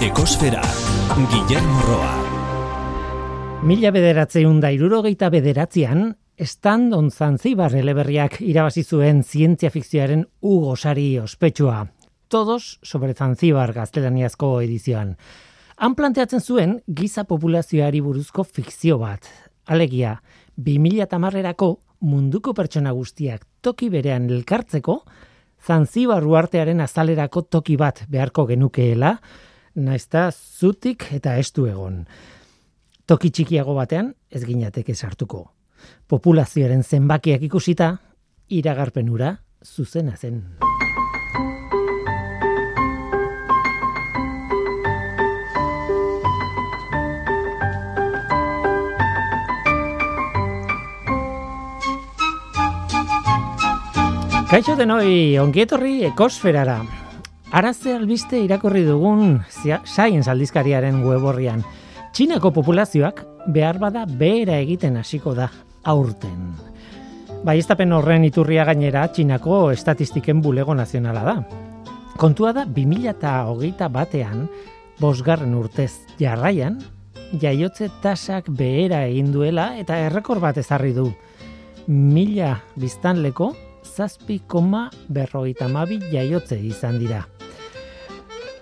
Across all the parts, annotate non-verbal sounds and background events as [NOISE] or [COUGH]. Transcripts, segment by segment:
Ekosfera, Guillermo Roa. Mila bederatzeun da irurogeita bederatzean, Standon Zanzibar eleberriak irabazi zuen zientzia fikzioaren Hugo Sari ospetsua. Todos sobre Zanzibar gaztelaniazko edizioan. Han planteatzen zuen giza populazioari buruzko fikzio bat. Alegia, 2000 tamarrerako munduko pertsona guztiak toki berean elkartzeko, Zanzibar uartearen azalerako toki bat beharko genukeela, naizta zutik eta estu egon. Toki txikiago batean ez ginateke sartuko. Populazioaren zenbakiak ikusita, iragarpenura zuzena zen. Kaixo denoi, ongietorri ekosferara. Araze albiste irakorri dugun Science aldizkariaren web horrian. Txinako populazioak behar bada behera egiten hasiko da aurten. Bai, horren iturria gainera Txinako estatistiken bulego nazionala da. Kontua da 2008 batean, bosgarren urtez jarraian, jaiotze tasak behera egin duela eta errekor bat ezarri du. Mila biztanleko, zazpi koma berroita mabi jaiotze izan dira.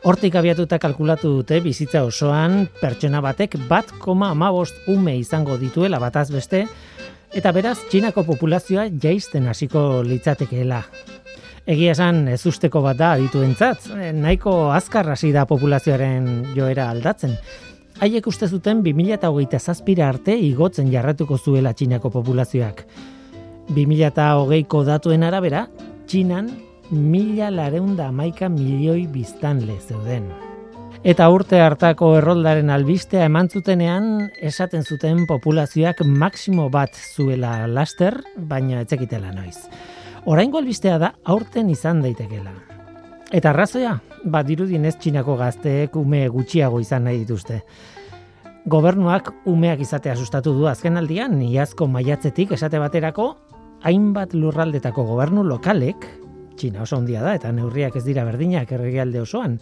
Hortik abiatuta kalkulatu dute bizitza osoan pertsona batek bat koma amabost ume izango dituela bataz beste, eta beraz Txinako populazioa jaisten hasiko litzatekeela. Egia esan ez usteko bat da adituentzat, nahiko azkar hasi da populazioaren joera aldatzen. Haiek uste zuten 2008 zazpira arte igotzen jarratuko zuela Txinako populazioak. 2008ko datuen arabera, Txinan mila lareunda maika milioi biztanle zeuden. Eta urte hartako erroldaren albistea eman zutenean, esaten zuten populazioak maksimo bat zuela laster, baina etzekitela noiz. Oraingo albistea da aurten izan daitekela. Eta arrazoia, bat dirudin ez txinako gazteek ume gutxiago izan nahi dituzte. Gobernuak umeak izatea sustatu du azken aldian, iazko maiatzetik esate baterako, hainbat lurraldetako gobernu lokalek Txina oso ondia da eta neurriak ez dira berdinak erregialde osoan.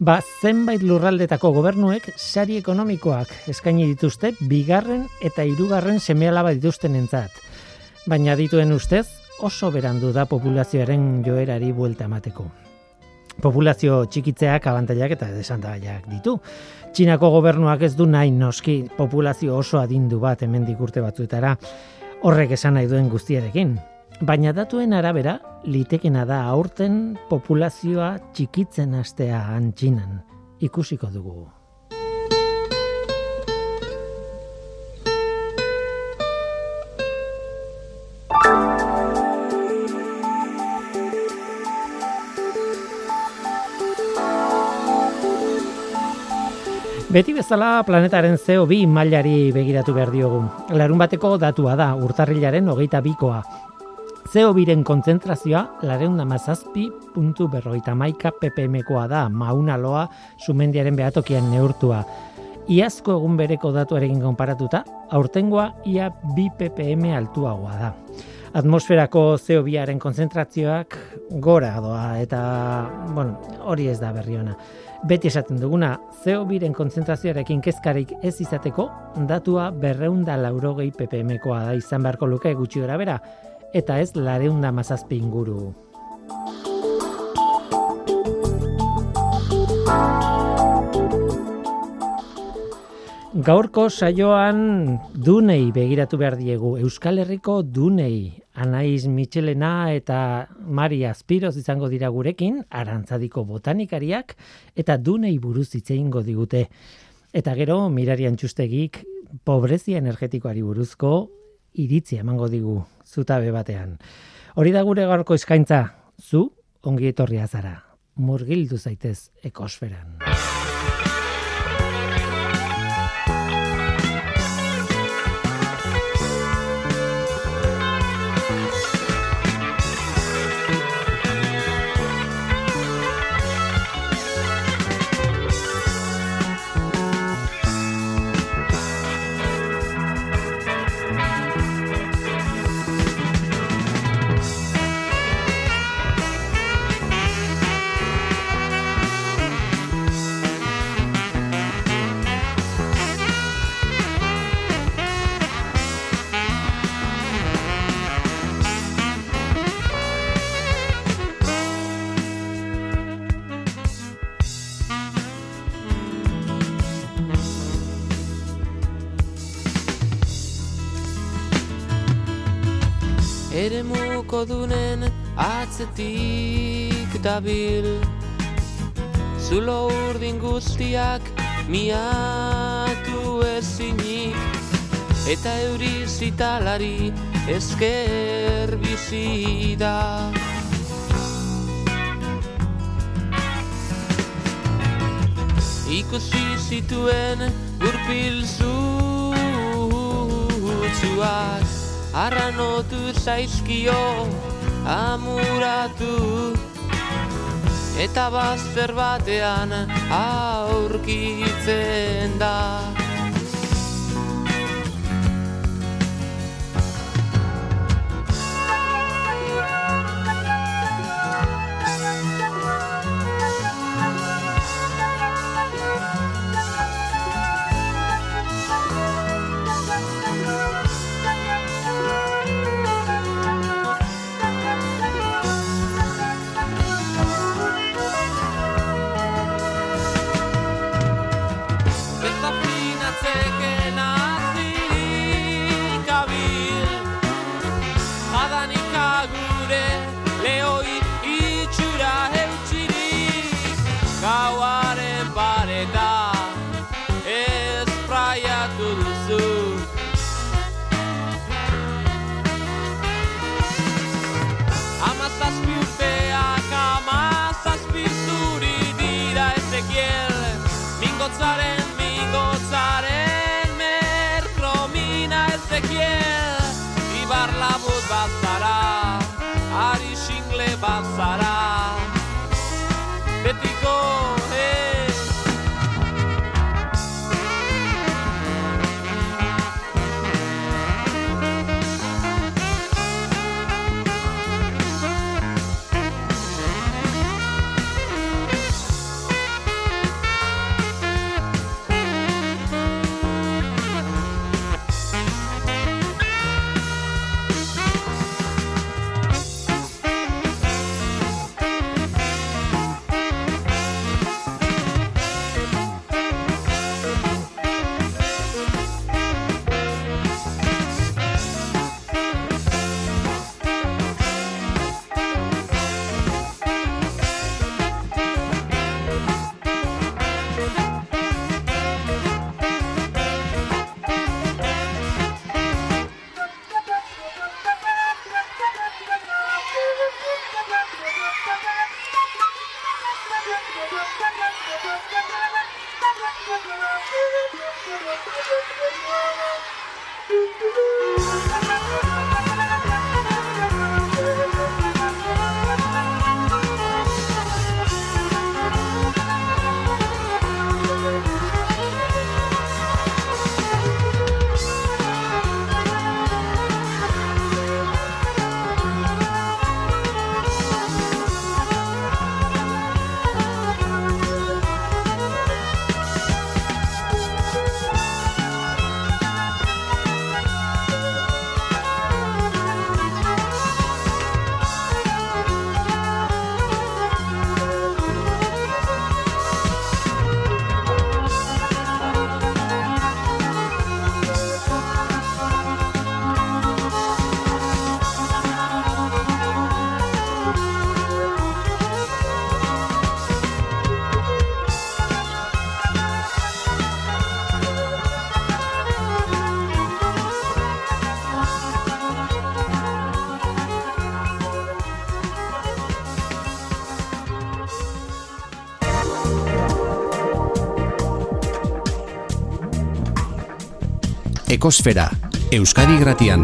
Ba, zenbait lurraldetako gobernuek sari ekonomikoak eskaini dituzte bigarren eta hirugarren semealaba dituzten entzat. Baina dituen ustez oso berandu da populazioaren joerari buelta emateko. Populazio txikitzeak abantailak eta desantagaiak ditu. Txinako gobernuak ez du nahi noski populazio oso adindu bat hemendik urte batzuetara. Horrek esan nahi duen guztiarekin. Baina datuen arabera, litekena da aurten populazioa txikitzen astea antxinan. Ikusiko dugu. Beti bezala planetaren CO2 mailari begiratu behar diogu. Larun bateko datua da, urtarrilaren hogeita bikoa. Zeo biren kontzentrazioa lareunda mazazpi puntu berroita maika ppmkoa da maunaloa sumendiaren behatokian neurtua. Iazko egun bereko datuarekin konparatuta, aurtengoa ia bi ppm altuagoa da. Atmosferako zeo biaren konzentrazioak gora doa eta, bueno, hori ez da berri ona. Beti esaten duguna, zeo biren konzentrazioarekin kezkarik ez izateko, datua berreunda laurogei ppmkoa da izan beharko luke gutxi gora bera, eta ez lareunda mazazpi inguru. Gaurko saioan dunei begiratu behar diegu. Euskal Herriko dunei. Anaiz Michelena eta Maria Aspiroz izango dira gurekin, arantzadiko botanikariak, eta dunei buruz itzeingo digute. Eta gero, mirarian txustegik, pobrezia energetikoari buruzko iritzi emango digu zutabe batean. Hori da gure gaurko eskaintza, zu ongi etorria zara. Murgildu zaitez ekosferan. Ere muko dunen atzetik dabil. Zulo urdin guztiak miatu ezinik Eta euri zitalari esker bizi da. Ikusi zituen urpil zutzuak Arranotu zaizkio amuratu. Eta bazter batean aurkitzen da bat zara Betiko Ekosfera, Euskadi Gratian.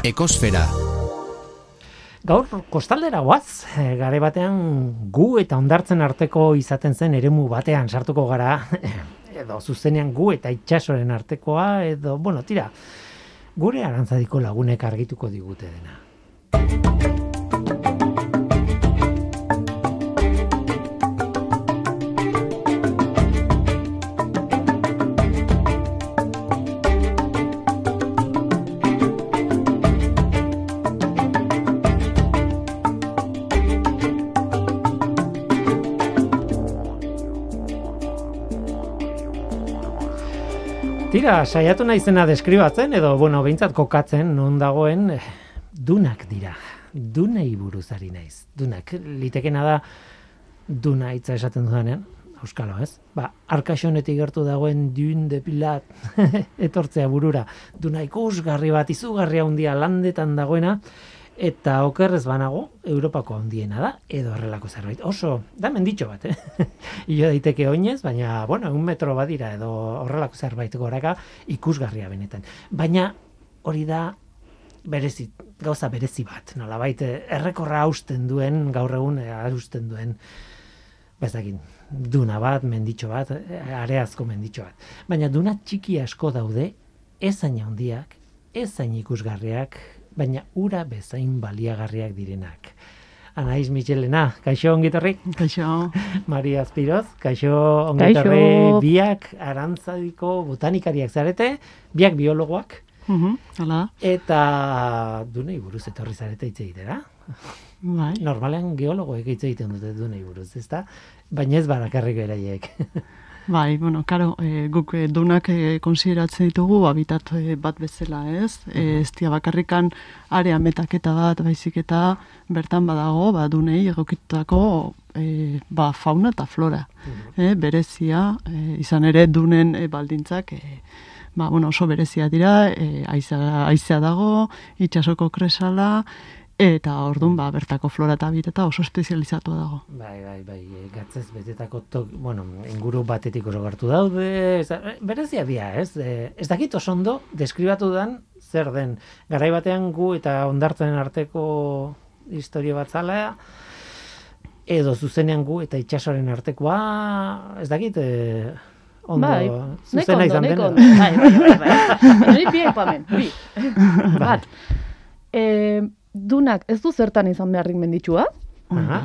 Ekosfera. Gaur, kostaldera guaz, eh, gare batean gu eta ondartzen arteko izaten zen eremu batean sartuko gara, [LAUGHS] edo zuzenean gu eta itxasoren artekoa, edo, bueno, tira, gure arantzadiko lagunek argituko digute dena. Tira, saiatu naizena deskribatzen edo, bueno, behintzat kokatzen non dagoen eh, dunak dira. Dunei buruz ari naiz. Dunak, litekena da duna hitza esaten dudanean, auskalo, ez? Ba, arkaxonetik gertu dagoen dun de pilat [LAUGHS] etortzea burura. Duna ikusgarri bat, izugarria handia landetan dagoena, eta okerrez banago Europako handiena da edo horrelako zerbait. Oso, da menditxo bat, eh? [LAUGHS] Io daiteke oinez, baina, bueno, un metro badira edo horrelako zerbait goraka ikusgarria benetan. Baina hori da berezi, gauza berezi bat, nolabait eh, errekorra hausten duen, gaur egun eh, hausten duen bezakin, duna bat, menditxo bat, eh, areazko menditxo bat. Baina duna txiki asko daude, ez zain handiak, ez zain ikusgarriak, baina ura bezain baliagarriak direnak. Anaiz Michelena, kaixo ongitorri? Kaixo. [LAUGHS] Maria Azpiroz, kaixo ongitorri biak arantzadiko botanikariak zarete, biak biologoak, Mhm, Hala, eta dunei buruz etorri zarete hitz egitera. bai. Normalean geologoek hitz egiten dute dunei buruz, ezta? Baina ez barakarrik beraiek. [LAUGHS] Bai, bueno, karo, e, guk e, dunak e, konsideratzen ditugu habitat e, bat bezala, ez? E, ez dia bakarrikan area metaketa bat, baizik eta bertan badago, ba, dunei egokitutako e, ba, fauna eta flora. E, berezia, e, izan ere dunen e, baldintzak, e, ba, bueno, oso berezia dira, e, aizea, aizea dago, itxasoko kresala, eta ordun ba, bertako flora eta habitata oso espezializatua dago. Bai, bai, bai, e, gatzez betetako tok, bueno, inguru batetik oso gertu daude, ez, berezia dira, ez? E, ez dakit oso ondo, deskribatu dan, zer den. Garai batean gu eta ondartzen arteko historia bat zala, edo zuzenean gu eta itxasoren artekoa, ez dakit, e, ondo, Bai, Neko zuzena ondo, izan neko dena. Bai, bai, bai, bai. [LAUGHS] Bi bi. Bat. E, dunak ez du zertan izan beharrik menditsua, Aha.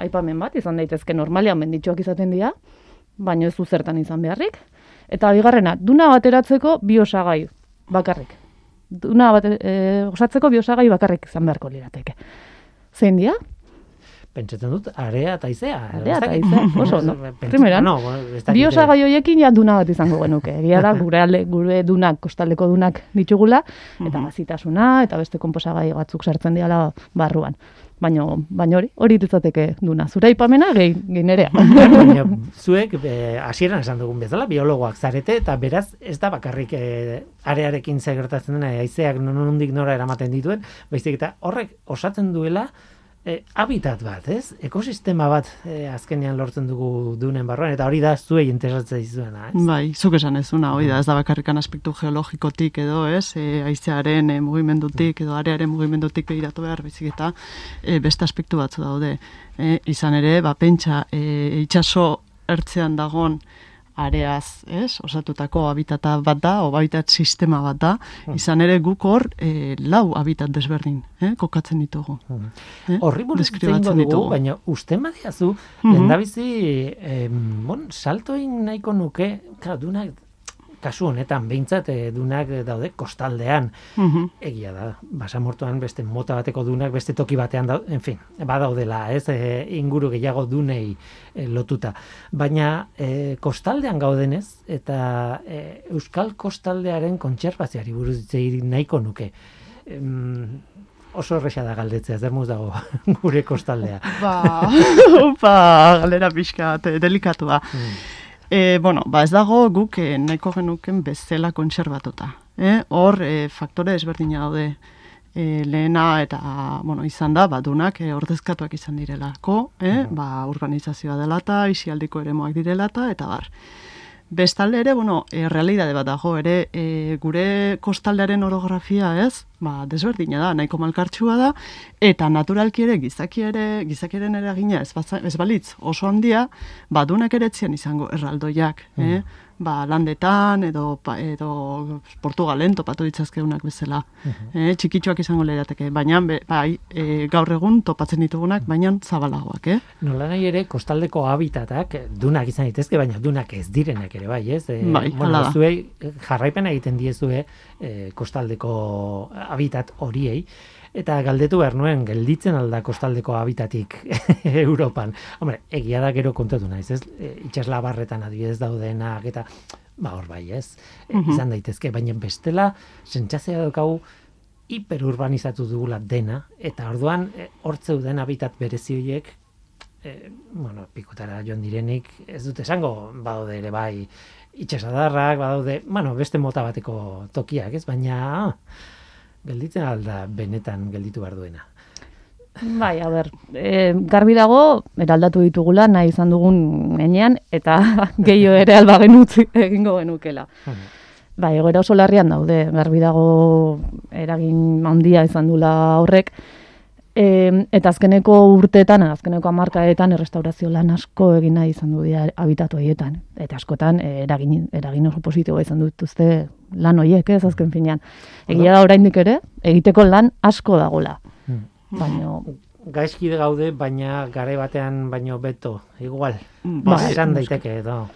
aipamen bat, izan daitezke normalean menditsuak izaten dira, baina ez du zertan izan beharrik. Eta bigarrena, duna bateratzeko bi osagai bakarrik. Duna bat, e, osatzeko bi osagai bakarrik izan beharko lirateke. Zein dira? Pentsatzen dut, area eta izea. Area eta haizea, [LAUGHS] oso. Pentsatzen- Primeran, no, Bi eh, osagai horiekin ja duna bat izango genuke. [LAUGHS] Egia da, gure, alde, gure dunak, kostaldeko dunak ditugula, eta Mhm. gazitasuna, eta beste konposagai batzuk sartzen diala barruan. Baina, baina hori, hori litzateke duna. Zure aipamena gehi, gehi nerea. [LAUGHS] Baina zuek eh, hasieran esan dugun bezala biologoak zarete eta beraz ez da bakarrik eh, arearekin zer gertatzen dena haizeak nondik nora eramaten dituen, baizik eta horrek osatzen duela eh, habitat bat, ez? Ekosistema bat eh, azkenean lortzen dugu dunen barruan eta hori da zuei interesatzen dizuena, ez? Bai, zuk esan ezuna, hori da, ez da bakarrikan aspektu geologikotik edo, ez, e, aizearen e, mugimendutik edo arearen mugimendutik begiratu behar, baizik eta e, beste aspektu batzu daude. E, izan ere, ba, pentsa, e, itxaso ertzean dagon areaz, ez, osatutako habitata bat da, o habitat sistema bat da, izan ere guk hor e, lau habitat desberdin, eh, kokatzen ditugu. Eh? Horri buruz dugu, baina usten badiazu, Mhm. lehendabizi, em, bon, salto egin nahiko nuke, claro, dunak, kasu honetan, behintzat eh, dunak daude kostaldean, Mhm. egia da, basamortuan beste mota bateko dunak, beste toki batean da, en fin, badaudela, ez, e, inguru gehiago dunei e, lotuta. Baina e, kostaldean gaudenez, eta e, Euskal kostaldearen kontserbazioari buruz hitz nahiko nuke. Em, oso erresa da galdetzea, zer muz dago [LAUGHS] gure kostaldea. Ba, upa, [LAUGHS] galera pixka, eh, delikatua. E, bueno, ba ez dago guk eh, nahiko genuken bezala kontserbatuta. Eh? Hor, eh, faktore ezberdina daude. E, lehena eta bueno, izan da, badunak e, ordezkatuak izan direlako, eh? ba, urbanizazioa dela eta isialdiko eremuak direla eta, eta bar. Bestalde ere, bueno, e, realidade bat dago ere, e, gure kostaldearen orografia, ez? Ba, desberdina da, nahiko malkartsua da, eta naturalki ere, gizaki ere, gizakiaren eragina ez, ez balitz oso handia, badunak ere etzian izango erraldoiak, eh? Ba, landetan, edo, pa, edo Portugalen topatu ditzazkeunak bezala. eh? Txikitxoak izango lirateke, baina be, bai, e, gaur egun topatzen ditugunak, baina zabalagoak, eh? Nola nahi ere, kostaldeko habitatak, eh, dunak izan daitezke, baina dunak ez direnak ere, bai, ez? E, Bai, bueno, zuei eh, jarraipena egiten diezue e, kostaldeko habitat horiei, eta galdetu behar nuen, gelditzen alda kostaldeko habitatik [LAUGHS] Europan. Hombre, egia da gero kontatu naiz, ez? E, itxaslabarretan adibidez daudenak, eta ba hor bai, ez? E, izan daitezke, baina bestela sentsazioa daukagu hiperurbanizatu dugula dena eta orduan e, hor zeuden habitat berezi horiek e, bueno, pikutara joan direnik, ez dute esango, badaude ere bai, itxasadarrak, badaude, bueno, beste mota bateko tokiak, ez? Baina, gelditzen alda benetan gelditu behar duena. Bai, a ber, e, garbi dago, eraldatu ditugula, nahi izan dugun enean, eta [LAUGHS] gehiago ere alba genutzi egingo genukela. Bai, egoera oso larrian daude, garbi dago eragin handia izan dula horrek, e, eta azkeneko urteetan, azkeneko amarkaetan, errestaurazio lan asko egin nahi izan du dira habitatu horietan. Eta askotan, e, eragin, eragin oso positiboa izan dituzte lan horiek, ez azken finean. Egia da oraindik ere, egiteko lan asko dagola. Baina, Gaizki gaude, baina gare batean baino beto, igual. Bai, Ba, esan daiteke edo.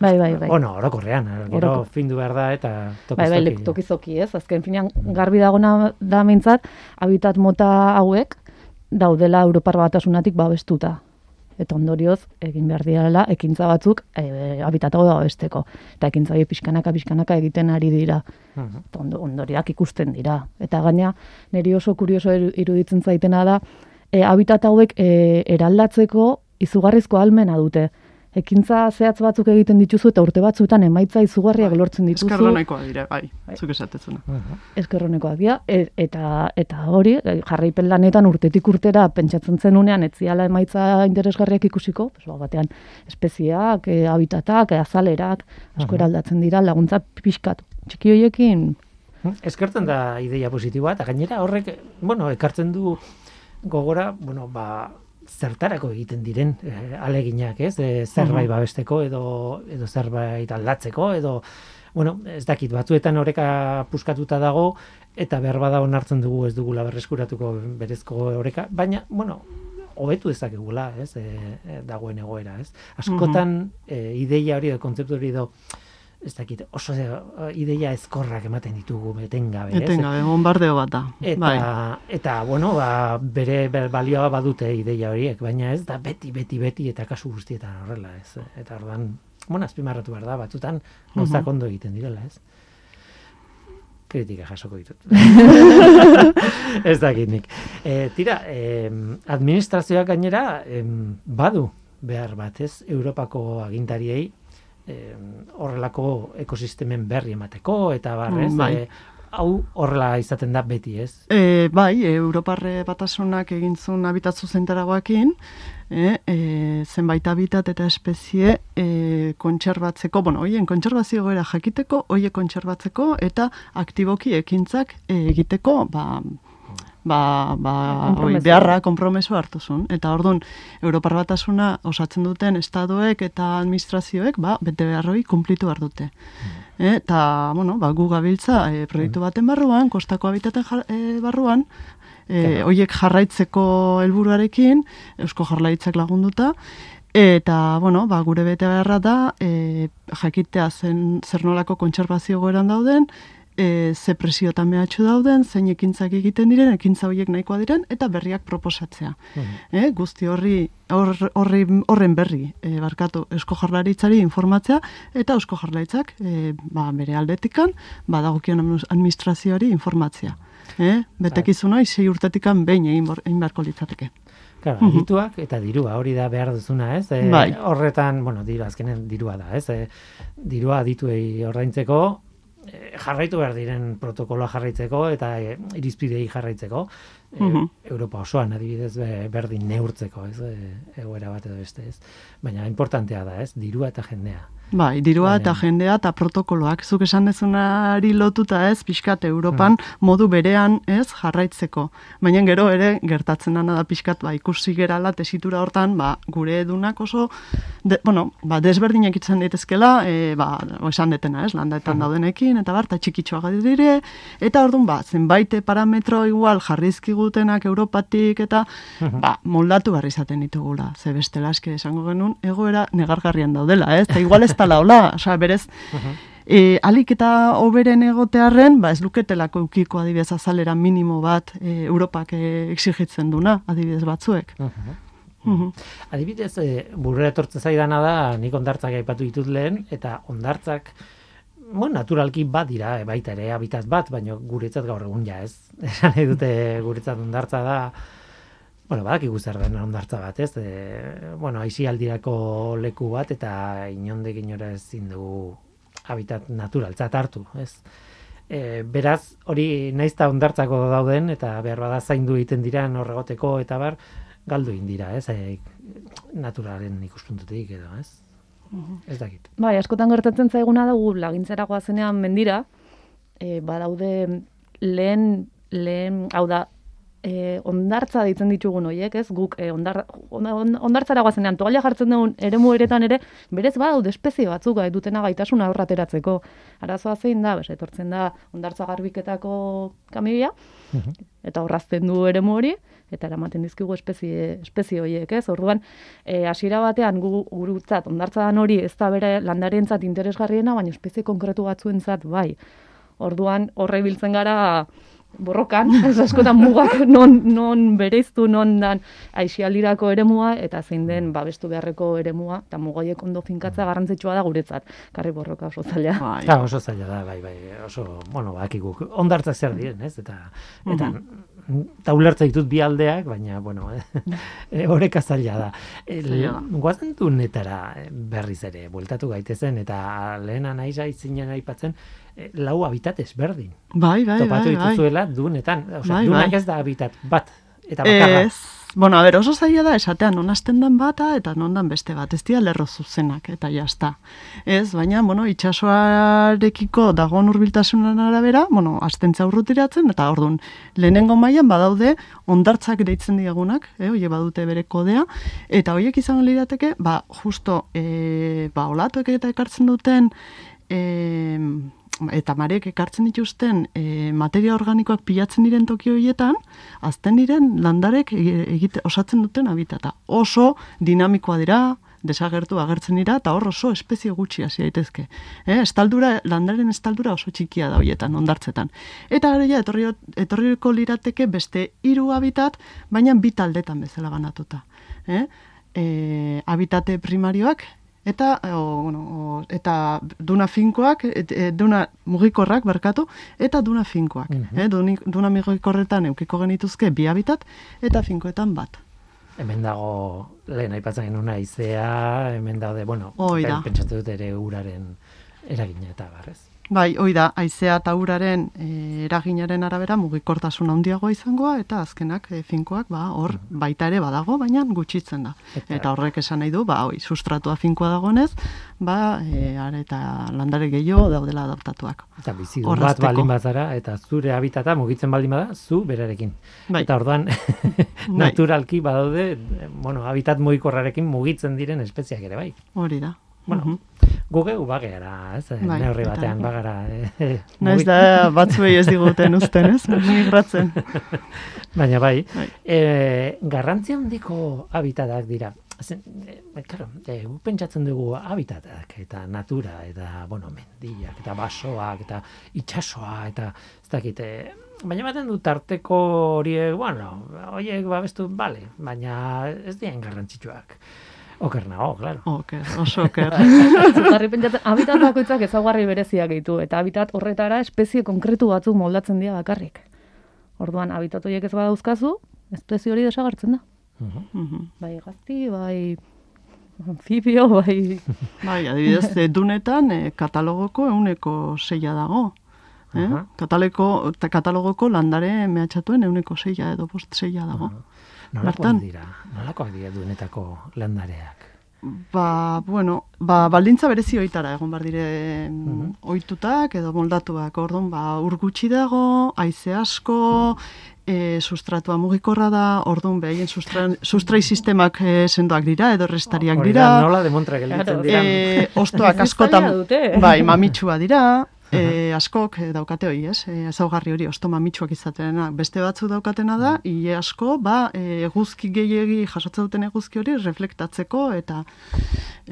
bai, bai, bai. Bueno, orokorrean, gero Oroko- findu behar da eta tokiz Bai, bai, tokizoki, ez? Azken finean, garbi dagona da mintzat, habitat mota hauek daudela Europar batasunatik babestuta. Eta ondorioz, egin behar direla, ekintza batzuk e, habitatago babesteko. Eta ekintza hori pixkanaka, pixkanaka egiten ari dira. Mhm. Eta ondo, ondoriak ikusten dira. Eta gaina, niri oso kurioso iru- iruditzen zaitena da, e, habitat hauek e, eraldatzeko izugarrizko almena dute. Ekintza zehatz batzuk egiten dituzu eta urte batzuetan emaitza izugarriak lortzen dituzu. Eskardo nahikoa dira, bai, Bai. zuk esatezuna. Eskerronekoak dira, e, eta, eta hori, e, jarraipen lanetan urtetik urtera pentsatzen zenunean ez ziala emaitza interesgarriak ikusiko, pues, ba, batean espezieak, e, habitatak, e, azalerak, asko eraldatzen dira, laguntza pixkat. Txiki horiekin, Eskertzen da ideia positiboa, eta gainera horrek, bueno, ekartzen du gogora, bueno, ba, zertarako egiten diren eh, aleginak, ez? E, zerbait babesteko edo edo zerbait aldatzeko edo bueno, ez dakit batzuetan oreka puskatuta dago eta behar bada onartzen dugu ez dugula berreskuratuko berezko oreka, baina bueno, hobetu dezakegula, ez? E, e, dagoen egoera, ez? Askotan e, ideia hori edo kontzeptu hori edo ez dakit, oso e, ideia ezkorrak ematen ditugu etengabe, ez? Etengabe, bombardeo bat da. Eta, bai. eta bueno, ba, bere, balioa badute ideia horiek, baina ez da beti, beti, beti, eta kasu guztietan horrela, ez. Eta ordan, bueno, azpimarratu behar da, batzutan gauzak ondo egiten direla, ez. Kritika jasoko ditut. [LAUGHS] ez dakit nik. E, tira, e, administrazioak gainera em, badu behar bat, ez, Europako agintariei em, horrelako ekosistemen berri emateko, eta bar, ez, Mm, bai. e, hau horrela izaten da beti, ez? E, bai, Europarre batasunak egin zuen habitat zuzentaragoakin, e, e, zenbait habitat eta espezie e, kontserbatzeko, bueno, hoien kontserbazio goera jakiteko, hoie kontserbatzeko eta aktiboki ekintzak e, egiteko, ba, ba, ba, oi, beharra, konpromeso hartu zuen. Eta orduan, Europar batasuna osatzen duten estadoek eta administrazioek, ba, bete beharroi kumplitu behar dute. E, eta, bueno, ba, gu gabiltza e, proiektu baten barruan, kostako habitaten jar, e, barruan, e, hoiek jarraitzeko helburuarekin, Eusko Jarlaitzak lagunduta, eta, bueno, ba, gure bete beharra da, e, jakitea zen zer nolako kontserbazio goeran dauden, e, ze presiotan mehatxu dauden, zein ekintzak egiten diren, ekintza horiek nahikoa diren, eta berriak proposatzea. E, guzti horri, hor, horri, horren berri, e, barkatu, Eusko Jarlaritzari informatzea, eta Eusko Jarlaritzak e, ba, bere aldetikan, badagokion admi- administrazioari informatzea. E, betekizun hori sei urtetikan behin egin, beharko litzateke. Claro, adituak eta dirua, hori da behar duzuna, ez? E, Bai. Horretan, bueno, diru azkenen dirua da, ez? E, dirua adituei ordaintzeko, jarraitu behar diren protokoloa jarraitzeko eta e, irizpidei jarraitzeko. E, Mhm. Europa osoan adibidez be, berdin neurtzeko, ez? E, egoera bat edo beste, ez? Baina importantea da, ez? Dirua eta jendea. Bai, dirua eta Baina- jendea eta protokoloak. Zuk esan dezunari lotuta ez, pixkat Europan modu berean ez jarraitzeko. Baina gero ere gertatzen dana da pixkat ba, ikusi gerala tesitura hortan ba, gure edunak oso de, bueno, ba, desberdinak itzen daitezkela, e, ba, esan detena ez, landaetan daudenekin, eta bar, eta txikitxoak dire, eta orduan ba, zenbait parametro igual jarrizkigutenak Europatik eta ba, moldatu behar izaten ditugula. Ze bestela esango genuen egoera negargarrian daudela, ez? Eta igual ez tala hola, osea, berez, e, alik eta oberen egotearren, ba, ez luketelako eukiko adibidez azalera minimo bat e, Europak e, exigitzen duna, adibidez batzuek. Mhm. Adibidez, e, burrera etortzen zaidana da, nik ondartzak aipatu ditut lehen, eta ondartzak bueno, naturalki bat dira, e, baita ere, habitat bat, baina guretzat gaur egun ja, ez? [LAUGHS] Esan dute guretzat ondartza da, bueno, badakigu zer den ondartza bat, ez? E, bueno, aisialdirako leku bat, eta inondek inora ezin dugu habitat naturaltzat hartu, ez? E, beraz, hori naizta ondartzako dauden, eta behar bada zaindu egiten dira horregoteko, eta bar, galdu egin dira, ez? E, naturalen ikuspuntutik edo, ez? Ez dakit. Bai, askotan gertatzen zaiguna dugu lagintzera goazenean mendira, e, badaude lehen, lehen, hau da, e, ondartza ditzen ditugun hoiek, ez? Guk e, ondar, on, on, ondartzara goazenean toalla jartzen dugun eremu eretan ere, berez badaude espezie batzuk gai dutena gaitasuna aurrateratzeko. Arazoa zein da, bes, etortzen da ondartza garbiketako kamioia, eta horrazten du eremu hori, eta eramaten dizkigu espezie, espezie horiek, ez? Orduan, e, hasiera batean gu, gurutzat ondartza dan hori ez da bere landarentzat interesgarriena, baina espezie konkretu batzuentzat bai. Orduan, horre biltzen gara borrokan, [LAUGHS] ez askotan mugak non, non bereiztu, non dan aixialdirako eremua, eta zein den babestu beharreko eremua, eta mugoiek ondo finkatza garrantzitsua da guretzat. Karri borroka oso zaila. Bai. Ja, oso zaila da, bai, bai, oso, bueno, bakikuk, ondartza zer diren, ez? Eta, eta, eta ulertza ditut bi aldeak, baina, bueno, [LAUGHS] eh, horeka zaila da. Da. guazen du netara eh, berriz ere, bueltatu gaitezen, eta lehena nahi zinen aipatzen, eh, lau habitat ezberdin. Bai, bai, Topatu bai, bai. dituzuela dunetan, osea, Bai, dunak bai. ez da habitat bat, eta bakarra. Ez, bueno, a ber, oso zaila da esatean non hasten dan bata eta non dan beste bat. Ez dira lerro zuzenak eta jazta. Ez, baina, bueno, itxasoarekiko dagoen hurbiltasunen arabera, bueno, astentza urrutiratzen, eta orduan, lehenengo mailan badaude ondartzak deitzen diagunak, eh, oie badute bere kodea, eta horiek izango lirateke, ba, justo, e, ba, olatuek eta ekartzen duten, e, eta marek ekartzen dituzten e, materia organikoak pilatzen diren toki horietan, azten diren landarek e- egite, osatzen duten habitata. Oso dinamikoa dira, desagertu agertzen dira, eta hor oso espezie gutxi hasi daitezke. Eh, estaldura, landaren estaldura oso txikia da horietan, ondartzetan. Eta gero ja, etorri, etorriko lirateke beste hiru habitat, baina bi taldetan bezala banatuta. Eh? E, habitate primarioak, eta o, bueno, eta duna finkoak, et, e, duna mugikorrak barkatu, eta duna finkoak. Mhm. eh, duni- duna mugikorretan eukiko genituzke bi habitat, eta finkoetan bat. Hemen dago, lehen aipatzen genuen izea, hemen daude, bueno, Hoi da. pen- pentsatu dut ere uraren eragina eta barrez. Bai, hoi da, haizea eta uraren e, eraginaren arabera mugikortasun handiagoa izangoa, eta azkenak e, finkoak, ba, hor baita ere badago, baina gutxitzen da. Eta- Eta horrek esan nahi du, ba, hoi, sustratua finkoa dagoenez, ba, e, are eta landare gehiago daudela adaptatuak. Eta bizidun bat baldin bazara, eta zure habitata mugitzen baldin bada, zu berarekin. Bai. Eta orduan, [LAUGHS] Bai. naturalki badaude, eh, bueno, habitat mugikorrarekin mugitzen diren espeziak ere, bai. Hori da. Bueno, Mhm. gu geu bagera, ez? Bai, Neurri eta- batean bagara. Eh, Naiz mugi- da [LAUGHS] batzuei ez diguten uzten, ez? [LAUGHS] Migratzen. Baina bai, Bai. e, garrantzi handiko habitatak dira. Zen, e, claro, e, pentsatzen dugu habitatak eta natura eta, bueno, mendiak eta basoak eta itsasoa eta ez dakit, e, baina baten du tarteko horiek, bueno, horiek babestu, bale, baina ez dien garrantzitsuak. Oker nago, claro. Oker, oso oker. [LAUGHS] Zutarri pentsatzen, [LAUGHS] habitat bakoitzak ezaugarri bereziak ditu, eta habitat horretara espezie konkretu batzuk moldatzen dira bakarrik. Orduan, habitat horiek ez badauzkazu, espezie hori desagartzen da. Mhm. Bai gazti, bai anfibio, bai... [LAUGHS] Bai, adibidez, dunetan e, katalogoko euneko seia dago. Eh? Kataleko, ta- katalogoko landare mehatxatuen euneko seia edo bost seia dago. Nolakoak dira, nolakoak dira duenetako landareak. Ba, bueno, ba, baldintza berezi oitara egon bar dire Mhm. ohitutak edo moldatuak. Orduan, ba, ur gutxi dago, haize asko, e, sustratua mugikorra da, orduan behaien sustra, sustrai sistemak e, sendoak dira, edo restariak Hori dira. da, nola demontra gelditzen dira. E, ostoak askotan, bai, mamitsua dira, e, askok e, daukate hori, ez? E, ezaugarri hori, osto mamitsuak izatena. Beste batzu daukatena da, ile asko, ba, eguzki gehiegi jasotzen duten eguzki hori reflektatzeko eta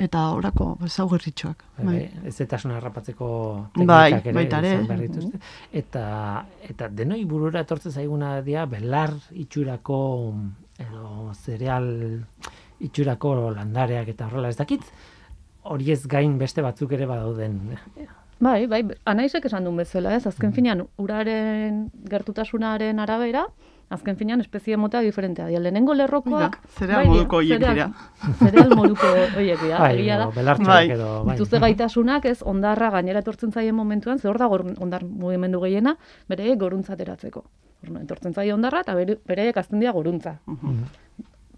eta orako ezaugarritxoak. Bai, Bai. bai, ez etasuna harrapatzeko Bai, teknikak ere baita ere. dituzte. Eta, eta denoi burura etortzen zaiguna dira belar itxurako edo zereal itxurako landareak eta horrela ez dakit hori ez gain beste batzuk ere badauden Bai, bai, anaizek esan duen bezala, ez? Azken finean, uraren gertutasunaren arabera, azken finean espezie mota diferentea dira. Lehenengo lerrokoak... Mira, zereal bai, moduko zereal- dira. Zereal moduko horiek dira, [LAUGHS] Bai, egia da. edo belartxoak Bai. edo, bai. Dituzte gaitasunak, ez, ondarra gainera etortzen zaien momentuan, ze hor da gor- ondar mugimendu gehiena, bereiek goruntza ateratzeko. Etortzen zaie ondarra eta bere- azten dira goruntza.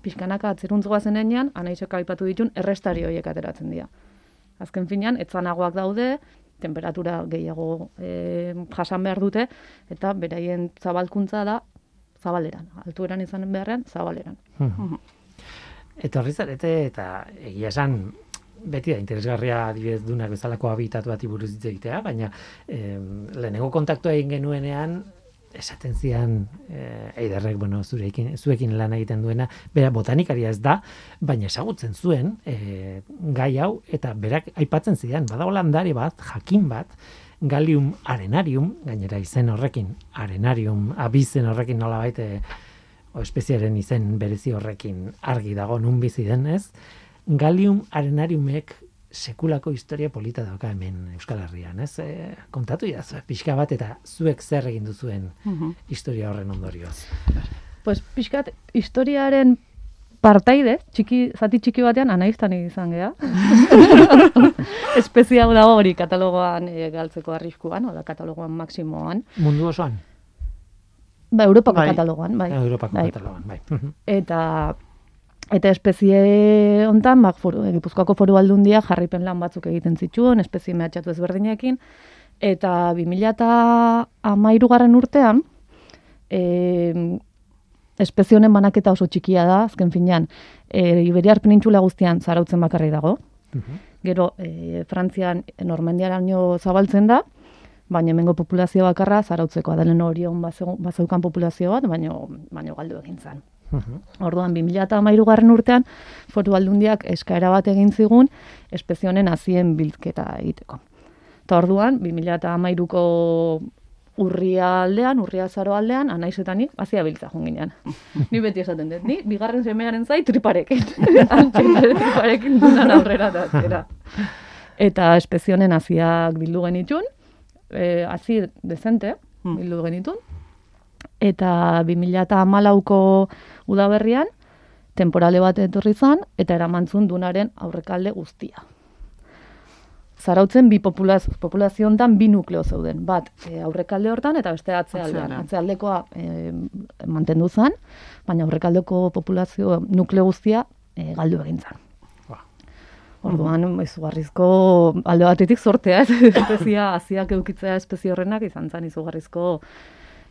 Pixkanaka atzeruntz goazen enean, anaizek aipatu ditun, errestari horiek ateratzen dira. Azken finean, etzanagoak daude, temperatura gehiago e, jasan behar dute, eta beraien zabalkuntza da zabaleran. Altueran izanen beharrean, zabaleran. Etorri zarete eta egia esan beti da interesgarria adibidez dunak bezalako habitatu bati buruz hitz egitea, baina em, lehenengo kontaktua egin genuenean esaten zian eh, eiderrek, bueno, zurekin, zuekin lan egiten duena, bera botanikaria ez da, baina ezagutzen zuen eh, gai hau, eta berak aipatzen zidan, badago landare bat, jakin bat, Galium arenarium, gainera izen horrekin, arenarium, abizen horrekin nola baite, o espeziaren izen berezi horrekin argi dago nun bizi den, ez? Galium arenariumek sekulako historia polita dauka hemen Euskal Herrian, ez? E, kontatu idazu, pixka bat eta zuek zer egin duzuen historia horren ondorioz. Pues pixkat, historiaren partaide, txiki, zati txiki batean anaiztan izan gea. [LAUGHS] Espezia hau dago hori katalogoan e, galtzeko arriskuan, oda katalogoan maksimoan. Mundu osoan, Ba, Europako Bai. katalogoan, bai. Europako Bai. katalogan, bai. Eta eta espezie hontan, ba, foru, Gipuzkoako foru aldundia jarripen lan batzuk egiten zituen, espezie mehatxatu ezberdinekin, eta 2013 garren urtean, e, espezie honen banaketa oso txikia da, azken finean, e, Iberiar penintxula guztian zarautzen bakarri dago, gero e, Frantzian Normandiaraino zabaltzen da, baina hemengo populazio bakarra zarautzekoa da lehen orion bazeu- bazeukan populazio bat, baino, baino galdu egin zen. Orduan, 2013 garren urtean, foru aldundiak eskaera bat egin zigun, espezie honen hazien bilketa egiteko. Eta orduan, 2013ko urria aldean, urria zaro aldean, anaizetan ni, hazia biltza joan ginean. [LAUGHS] ni beti esaten dut, ni bigarren semearen zai triparekin. [LAUGHS] Triparekin dunan aurrera eta atzera. Eta espezie honen haziak bildu genitun, eh, hazi dezente, Hmm. bildu genitun, eta 2014ko udaberrian temporale bat etorri zan eta eramantzun dunaren aurrekalde guztia. Zarautzen bi populaz, populazio hontan bi nukleo zeuden. Bat e, aurrekalde hortan eta beste atzealdean. Atzealdekoa e, mantendu zan, baina aurrekaldeko populazio nukleo guztia e, galdu egin zan. Ba. Orduan, izugarrizko alde batetik sortea, ez? [LAUGHS] Espezia, haziak eukitzea espezie horrenak izan zen izugarrizko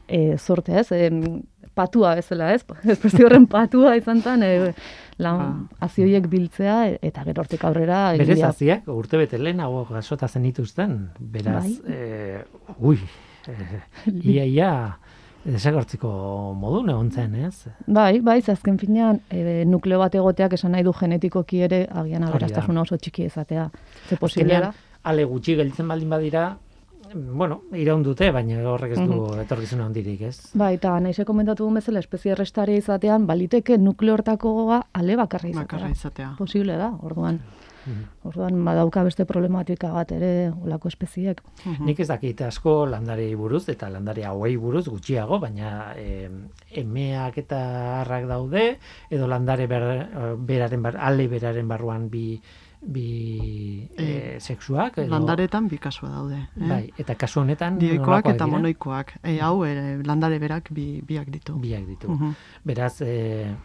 e, sortea, ez? Em, patua bezala, ez? [LAUGHS] Espezie horren patua izan zen, e, lan, hazi horiek biltzea, e- eta gero hortik aurrera... Berez egia- haziak urte bete lehenago gasota zenituzten, beraz, Bai. eh, ui, eh, [LAUGHS] ia, ia, desagertzeko modun egon zen, ez? Bai, bai, azken finean, e, nukleo bat egoteak esan nahi du genetikoki ere agian aberastasuna oso txiki izatea. Ze da. ale gutxi gelditzen baldin badira, bueno, iraun dute, baina horrek ez du etorkizuna handirik, ez? Bai, eta nahize komentatu duen bezala, espezie errestare izatean, baliteke nukleo hortakoa ale bakarra izatea. Bakarra izatea. Posible da, orduan. Orduan, badauka beste problematika bat ere, olako espeziek. Nik ez dakit asko landarei buruz eta landare hauei buruz gutxiago, baina e, emeak eta harrak daude, edo landare ber, beraren, bar, ale beraren barruan bi, bi e, sexuak. Edo, Landaretan bi kasua daude. Eh? Bai, eta kasu honetan Dioikoak eta monoikoak. E, hau, e, landare berak bi, biak ditu. biak ditu. Mhm. Beraz, e,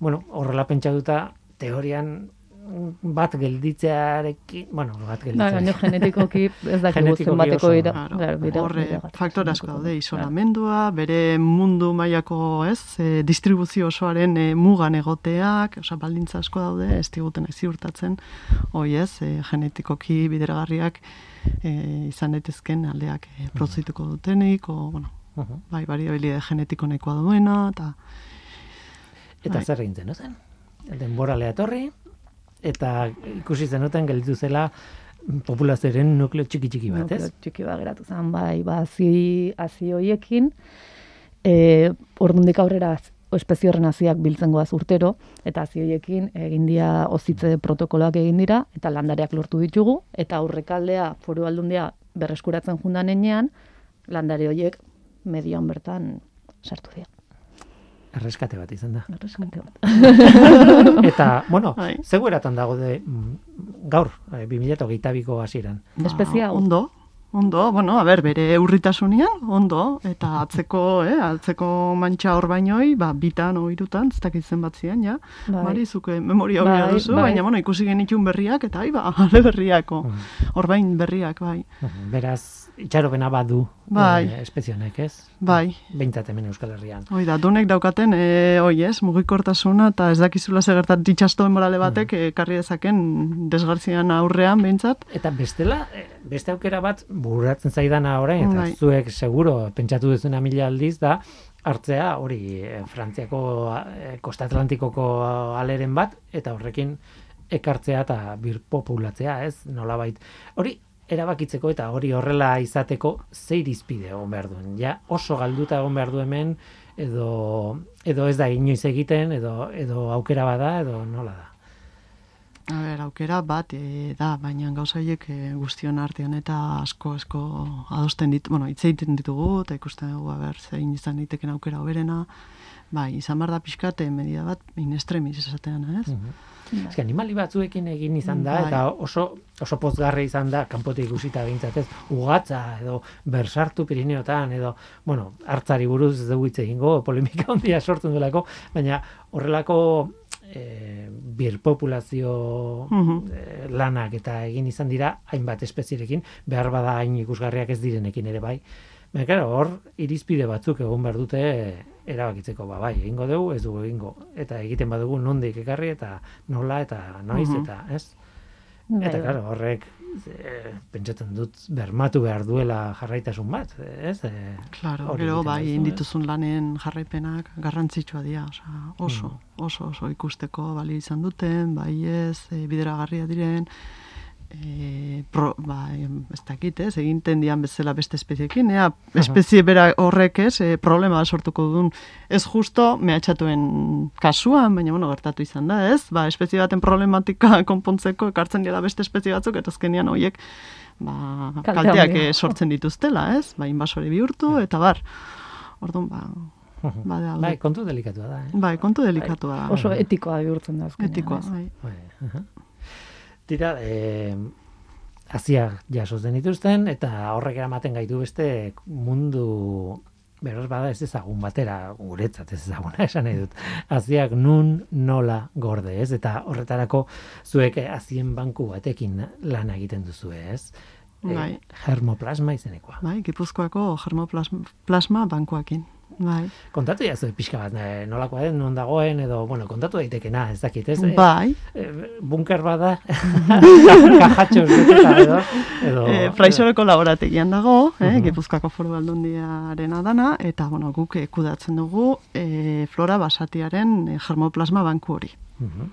bueno, horrela pentsatuta, teorian bat gelditzearekin, bueno, bat Da, gelditzearekin. genetikoki ez dakigu [LAUGHS] Genetikoki zenbateko oso. ira. Claro, bira- Horre, faktore asko daude, isolamendua, bere mundu mailako, ez, e, distribuzio osoaren e, mugan egoteak, osea, baldintza asko daude, ez diguten ez ziurtatzen, hoi ez, e, genetikoki bideragarriak e, izan daitezken aldeak e, prozituko dutenik, o, bueno, Mhm. bai, variabilide genetiko nahikoa duena, eta Eta Bai. zer egin zenuten? Denbora etorri eta ikusi zenuten gelditu zela populazioaren nukleo txiki txiki bat, ez? Nukleo Txiki bat geratu zen, bai, ba, hazi, hazi hoiekin, e, ordundik aurrera espezio horren haziak biltzen goaz urtero, eta hazi horiekin egin dira ozitze protokoloak egin dira, eta landareak lortu ditugu, eta aurrekaldea foru aldundia berreskuratzen jundan enean, landare horiek medioan bertan sartu dira. Erreskate bat izan da. Erreskate bat. Eta, bueno, Bai. zegoeratan dago de, mm, gaur, eh, 2008ko hasieran. Espezia hau. Ba, Ondo, ondo, bueno, a ber, bere urritasunian, ondo, eta atzeko, eh, atzeko mantxa hor bainoi, ba, bitan o irutan, ez dakit zenbat zian, ja, Bai. Mari, zuke memoria hori Bai, duzu, bai. baina, bueno, ikusi genitun berriak, eta, ai, ba, [LAUGHS] ale berriako, orbain berriak, bai, Beraz, itxaropena badu Bai. eh, espezionek, ez? bai. Behintzat hemen Euskal Herrian. Hoi da, dunek daukaten, e, oi ez, mugikortasuna, eta ez dakizula segertat ditxasto morale batek, Mm. ekarri dezaken desgartzian aurrean, behintzat, Eta bestela, eh, beste aukera bat bururatzen zaidana orain, eta Bai. zuek seguro pentsatu duzuna mila aldiz da, hartzea hori eh, Frantziako eh, Kosta Atlantikoko aleren bat, eta horrekin ekartzea eta birpopulatzea, ez? Nolabait. Hori erabakitzeko eta hori horrela izateko ze irizpide egon behar duen. Ja, oso galduta egon behar du hemen, edo, edo ez da inoiz egiten, edo, edo aukera bada, edo nola da. A ber, aukera bat e, da, baina gauza horiek e, guztion artean eta asko asko adosten dit, bueno, hitz egiten ditugu eta ikusten dugu, a ber, zein izan daiteken aukera hoberena, bai, izan bar da pixkate medida bat in extremis esatean, ez? Ez que animali batzuekin egin izan da, Bai. eta oso, oso pozgarri izan da, kanpotik ikusita behintzat ez, ugatza, edo bersartu Pirineotan, edo, bueno, hartzari buruz ez dugu hitz egingo, polemika [LAUGHS] handia sortzen duelako, baina horrelako e, birpopulazio Mhm. eh, lanak eta egin izan dira hainbat espezierekin, behar bada hain ikusgarriak ez direnekin ere bai. Baina, hor irizpide batzuk egon behar dute erabakitzeko, ba, bai, egingo dugu, ez dugu egingo. Eta egiten badugu nondik ekarri eta nola eta noiz Mhm. eta, ez? Bai, Eta, bai. claro, horrek e, pentsatzen dut bermatu behar duela jarraitasun bat, ez? E, Claro, gero bai, baduzu, egin ez? dituzun lanen jarraipenak garrantzitsua dira, osea, oso, Mm. oso, oso ikusteko bali izan duten, bai ez, e, bideragarria diren, e, pro, ba, ez dakit, ez, eginten dian bezala beste espeziekin, ea, espezie bera horrek ez, e, problema sortuko duen, ez justo mehatxatuen kasuan, baina, bueno, gertatu izan da, ez, ba, espezie baten problematika [LAUGHS] konpontzeko ekartzen dira beste espezie batzuk, eta azkenean horiek, ba, Kalte kalteak eh, sortzen dituztela, ez, ba, inbasore bihurtu, eta bar, orduan, ba, Mhm. ba, de alde. Bai, kontu delikatua da, eh? Bai, kontu delikatua da. Oso etikoa bihurtzen da azkenean. etikoa, bai. Bai, aha. Tira, eh, haziak jasotzen dituzten, eta horrek eramaten gaitu beste mundu beros bada ez ezagun batera, guretzat ez ezaguna [LAUGHS] esan nahi dut. Haziak nun nola gorde, ez? Eta horretarako zuek eh, hazien banku batekin lana egiten duzu, ez? Eh, Bai. germoplasma izenekoa. Bai, Gipuzkoako germoplasma plasma bankuakin. Bai. Kontatu jazu pixka bat, eh, nolakoa den, non dagoen, edo, bueno, kontatu daitekena, ez dakit, ez? Eh, Bai, eh, bunker bada, kajatxos [LAUGHS] beteta edo, edo e, Fraisoreko laborategian dago, eh, Mhm. Gipuzkoako foru aldundiaren dana, eta, bueno, guk eh, kudatzen dugu e, flora basatiaren eh, germoplasma banku hori. Mhm.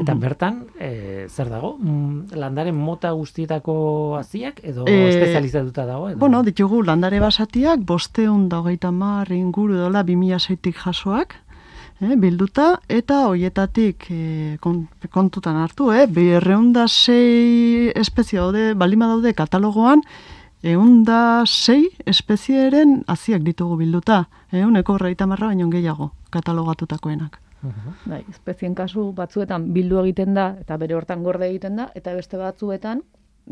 Eta bertan, eh, zer dago? Mm, landaren mota guztietako haziak edo Eh, espezializatuta dago? Edo? Bueno, ditugu landare basatiak, bosteun da hogeita mar inguru dola 2006tik jasoak, eh, bilduta, eta hoietatik eh, kon- kontutan hartu, eh, berreunda sei espezie daude, balima daude katalogoan, eunda sei espezieren haziak ditugu bilduta, euneko horreita marra baino gehiago katalogatutakoenak. Mhm. Bai, espezien kasu batzuetan bildu egiten da eta bere hortan gorde egiten da eta beste batzuetan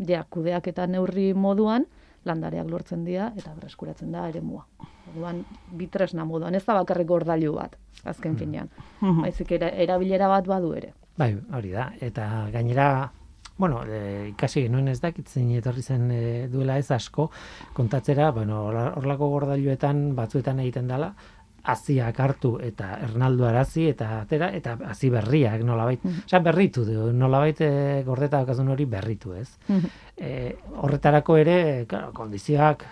ja kudeak eta neurri moduan landareak lortzen dira eta berreskuratzen da eremua. Orduan bi tresna moduan, ez da bakarrik gordailu bat azken finean. Mhm. Baizik era, erabilera bat badu ere. Bai, hori da. Eta gainera, bueno, e, ikasi genuen ez dakit zein etorri zen e, duela ez asko, kontatzera, bueno, horla- horlako gordailuetan batzuetan egiten dela, haziak hartu eta ernaldu arazi eta atera eta hazi berriak nolabait. Mhm. Osea, berritu du, nolabait e, gordeta daukazun hori berritu, ez? e, horretarako ere, claro, kondizioak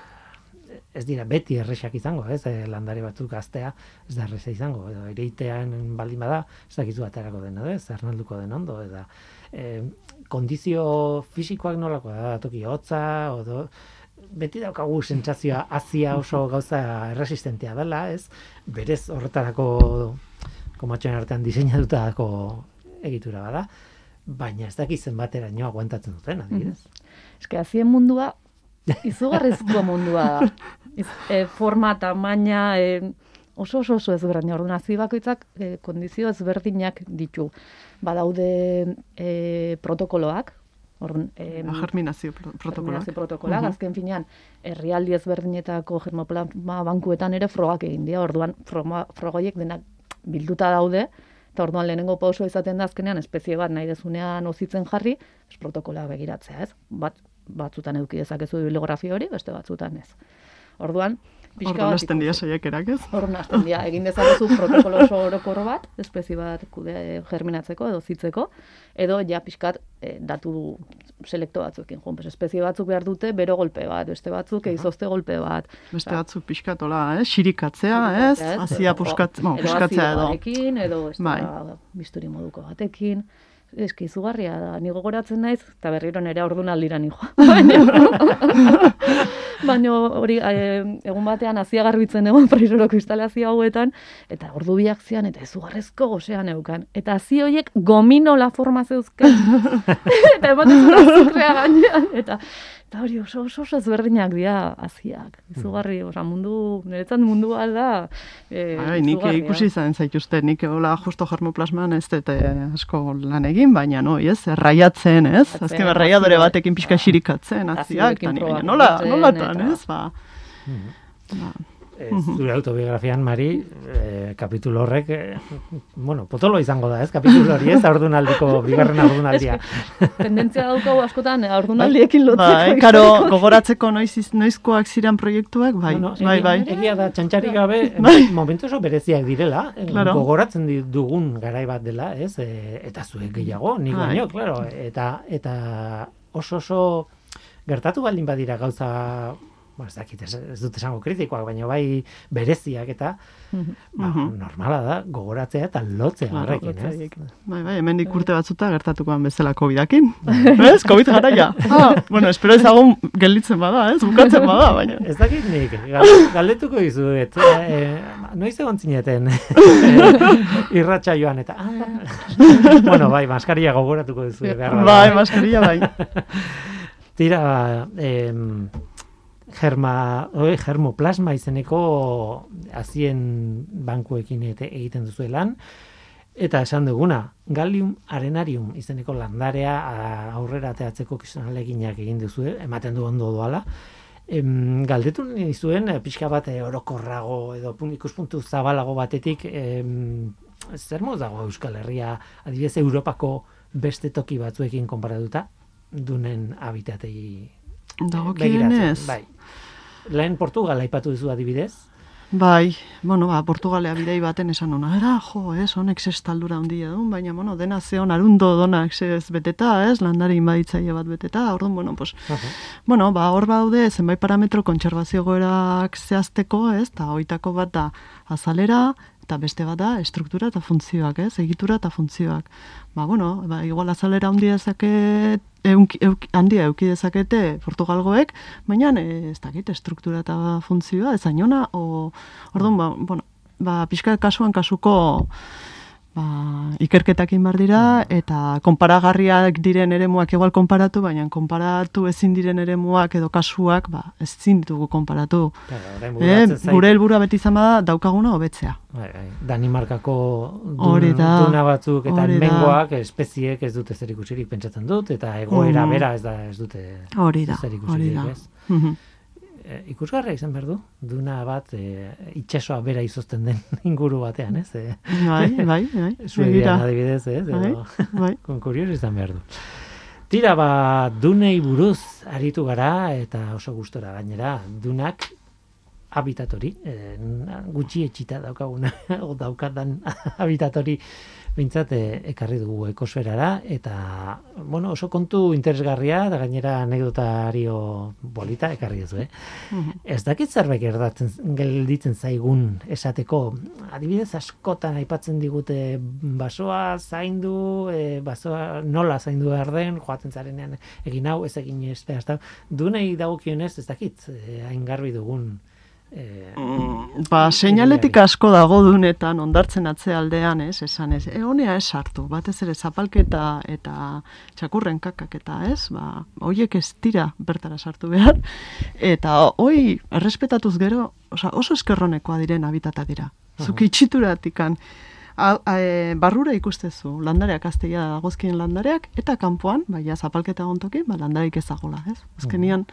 ez dira beti erresak izango, ez? E, landare batzuk gaztea ez da erresa izango, edo ereitean baldin bada, ez dakizu aterako den, edo ez? Ernalduko den ondo, eta e, kondizio fisikoak nolako da, toki hotza, odo, beti daukagu sentsazioa azia oso gauza erresistentea dela, ez? Berez horretarako komatxoen artean diseinatutako egitura bada, baina ez dakit zenbateraino aguantatzen duten, adibidez. Eske azien mundua izugarrizko mundua da. Iz, e, forma, tamaina, e, oso oso oso ezberdina. Orduan, hazi bakoitzak e, kondizio ezberdinak ditu. Badaude e, protokoloak, Orduan, Ba, germinazio pro- protokoloak. germinazio protokoloak, Mhm. azken finean, herrialdi ezberdinetako germoplasma bankuetan ere frogak egin dira, orduan frogoiek denak bilduta daude, eta orduan lehenengo pausoa izaten da azkenean espezie bat nahi dezunean ozitzen jarri, ez protokoloa begiratzea, ez? Bat, batzutan eduki dezakezu bibliografia hori, beste batzutan ez. Orduan, Orduan hasten dira saiakerak, ez? Orduan hasten dira, egin dezakezu protokolo oso orokor bat, espezie bat kude germinatzeko edo zitzeko, edo ja pixkat eh, datu selekto batzuekin joan. Espezie batzuk behar dute bero golpe bat, beste batzuk izozte golpe bat. Beste Ba, batzuk pixkatola, eh? Xirikatzea, ez? ez? Hazia Edo- puskatzea edo. azidoarekin, edo ez Bai. bisturi moduko batekin. Eski izugarria da, ni gogoratzen naiz, eta berriro nere ordunaldira ni joa. Baina hori, eh, egun batean hazia garbitzen egon [LAUGHS] prisoroko instalazio hauetan, eta ordu biak zian, eta izugarrezko gozean eukan. Eta hazi horiek gominola forma zeuzken. [LAUGHS] eta ematen zuen azukrea gainean, eta eta hori oso oso oso ezberdinak dira haziak. Izugarri, osea, mundu, niretzat mundu bat da, eh, Bai, nik ikusi izan zaituzte, nik hola justo germoplasman ez dut eh, asko lan egin, baina no, ez, erraiatzen, ez? Azken erraiadore batekin pixka xirikatzen, Azioekin aziak, eta nola, nolatan, eta- ez? Ba, ba, Eh, zure autobiografian, Mari, eh, kapitulo horrek, eh, bueno, potolo izango da, ez? Kapitulo hori ez, aurdunaldiko, bigarren [LAUGHS] aurdunaldia. Tendentzia daukagu askotan, eh, haurdunaldiekin lotzeko. bai, karo, gogoratzeko noiz, iz- noizkoak ziren proiektuak, bai, Bueno, bai, egia- bai. Egia da, txantxarik gabe, [LAUGHS] Bai. momentu oso bereziak direla, Claro. gogoratzen dugun garai bat dela, ez? E, eta zuek gehiago, nik Bai. baino, claro, eta, eta oso oso gertatu baldin badira gauza, bueno, ez dakit, ez, ez dut esango kritikoak, baina bai bereziak eta, ba, Mhm. normala da, gogoratzea eta lotzea Claro, ez? Bai, bai, hemen urte batzuta gertatukoan bezala COVID-akin. ez, COVID garaia. [LAUGHS] Ah, bueno, espero ezagun gelditzen bada, ez, bukatzen bada, baina. Ez dakit nik, gal- galdetuko dizuet, e, noiz egon zineten e, [LAUGHS] irratxa joan, eta, ah, [LAUGHS] bueno, bai, maskaria gogoratuko dizuet. behar. Bai, maskarilla bai. Tira, em, germa, oi, germoplasma izeneko azien bankuekin ete, egiten duzu lan, eta esan duguna, gallium arenarium izeneko landarea aurrera ateatzeko kisonaleginak egin duzu, ematen du ondo doala. Em, galdetu nizuen, eh, pixka bat eh, orokorrago edo pun- ikuspuntu zabalago batetik, em, zer moz dago Euskal Herria, adibidez Europako beste toki batzuekin konparatuta, dunen habitatei Dagokienez. Bai. Lehen Portugal aipatu duzu adibidez. Bai, bueno, ba, Portugalea bidei baten esan ona, era, jo, ez, honek zestaldura handia duen, baina, bueno, dena zeon arundo donak ez beteta, ez, landari inbaditzaile bat beteta, orduan, bueno, pues, bueno, ba, hor baude zenbait parametro kontserbazio goerak zehazteko, ez, eta hoitako bat da azalera, eta beste bat da estruktura eta funtzioak, ez, egitura eta funtzioak. Ba, bueno, ba, igual azalera handia dezaket, eunki, euki, handia euki dezakete Portugalgoek, baina eh, ez dakit estruktura eta funtzioa, ez ainona, o, orduan, ba, bueno, ba, pixka kasuan kasuko ba, ikerketak egin dira, eta konparagarriak diren eremuak igual konparatu, baina konparatu ezin diren eremuak edo kasuak, ba, ezin ditugu konparatu. Claro, orain Eh, gure helburua beti izan bada daukaguna hobetzea. Bai, bai. Danimarkako dun, Hori da, duna batzuk eta hori mengoak espeziek ez dute zer pentsatzen dut eta egoera Mhm. bera ez da ez dute Hori da, zer hori ikusirik, da. ez? E, ikusgarria izan behar du, duna bat e, itxasoa bera izozten den [LAUGHS] inguru batean, ez? E, [LAUGHS] Bai, bai, bai. Suedian adibidez, ez? Bai, Edo, bai. [LAUGHS] kon kurioso izan behar du. Tira, ba, dunei buruz aritu gara eta oso gustora gainera, dunak habitat hori, e, gutxi etxita daukaguna, [LAUGHS] o daukadan [LAUGHS] habitat hori bintzat ekarri dugu ekosferara, eta, bueno, oso kontu interesgarria, da gainera anekdotario bolita ekarri duzu, eh? Ez dakit zerbait gertatzen gelditzen zaigun esateko, adibidez askotan aipatzen digute basoa zaindu, e, basoa nola zaindu behar den, joaten zarenean egin hau, ez egin ez, ez da, dunei dagokionez ez dakit, e, hain garbi dugun e, Mm, ba, seinaletik asko dago dunetan ondartzen atzealdean, ez, esan ez, e, honea ez sartu, batez ere zapalketa eta txakurren kakak eta ez, ba, hoiek ez dira bertara sartu behar, eta hoi, errespetatuz gero, osa, oso eskerronekoa diren habitata dira. Zuk itxituratikan, a, a, e, barrura ikustezu, landareak azteia dagozkien landareak, eta kanpoan, baina zapalketa gontoki, ba, landareik ezagola, ez? Azkenian,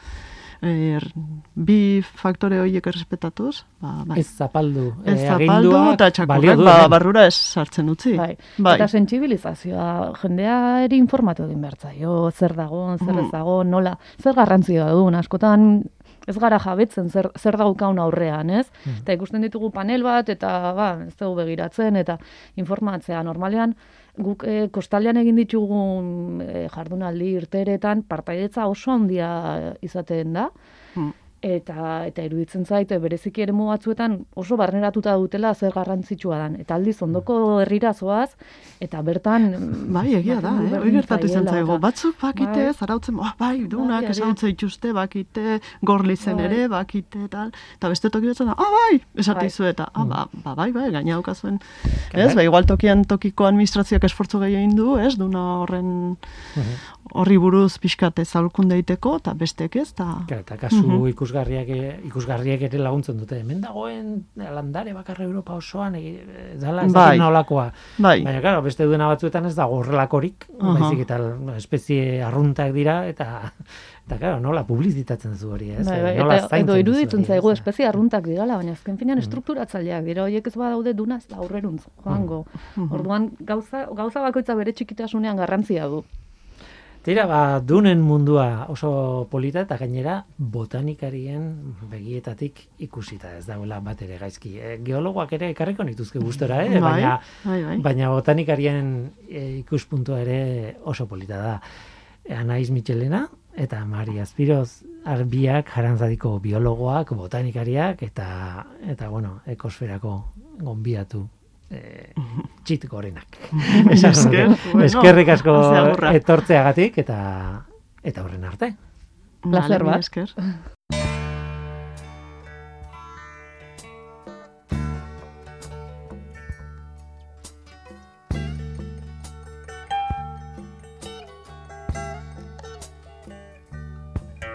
er, bi faktore horiek errespetatuz, ba, bai. ez zapaldu. Ez e, zapaldu eta txakurrak ba, barrura ez sartzen utzi. Bai. bai. Eta sentsibilizazioa, jendea ere informatu egin behar zaio, zer dago, zer ez Mm. dago, nola, zer garrantzioa duen, askotan ez gara jabetzen zer, zer daukaun aurrean, ez? Mm. Eta ikusten ditugu panel bat, eta ba, ez dugu begiratzen, eta informatzea. Normalean, guk e, kostaldean egin ditugun e, jardunaldi irteretan, partaidetza oso handia izaten da, Mm. Eta eta iruditzen zait bereziki eremu batzuetan oso barneratuta dutela zer garrantzitsua dan eta aldiz ondoko herrira zoaz eta bertan Bai, egia da, eh? Berdin gertatu izan eta- Batzuk bakite, Bai. zarautzen, oh, bai, dunak, Bai, ezautze dituzte, bakite, gorlizen Bai. ere, bakite, tal. Eta beste toki batzen da, ah, bai, esatizu Bai. eta, ah, ba, ba, bai, bai, gaina daukazuen. Bai. Ez, ba, igual tokian tokiko administrazioak esfortzu gehi egin du, ez, duna horren horri buruz pixkate zaulkun daiteko, eta bestek ez, eta... Claro, eta kasu Mhm. ikusgarriak, e- ikusgarriak ere laguntzen dute. Hemen dagoen landare bakarra Europa osoan, e, dala ez Bai. dakit nolakoa. Bai, Baina, claro, beste duena batzuetan ez dago horrelakorik, Aha. baizik eta espezie arruntak dira, eta, eta claro, nola publizitatzen zu hori, ez? Bai, bai, Nola eta edo iruditzen zaigu ez? espezie arruntak dirala, baina azken finean estrukturatzaileak dira, horiek ez badaude dunaz aurreruntz joango. Orduan gauza, gauza bakoitza bere txikitasunean garrantzia du. Tira, ba, dunen mundua oso polita eta gainera botanikarien begietatik ikusita ez dagoela bat ere gaizki. E, geologoak ere ekarriko nituzke gustora, eh? Bai, baina, bai, bai. baina botanikarien e, ikuspuntua ere oso polita da. E, Anaiz Michelena eta Mari Azpiroz arbiak jarantzadiko biologoak, botanikariak eta eta bueno, ekosferako gonbiatu e, txit gorenak. [LAUGHS] Esker, nuke. bueno, Eskerrik asko etortzeagatik eta eta horren arte. Mila bat. esker.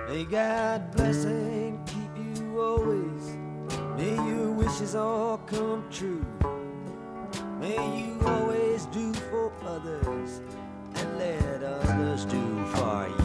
May God bless and keep you always. May your wishes all come true. May you always do for others and let others do for you.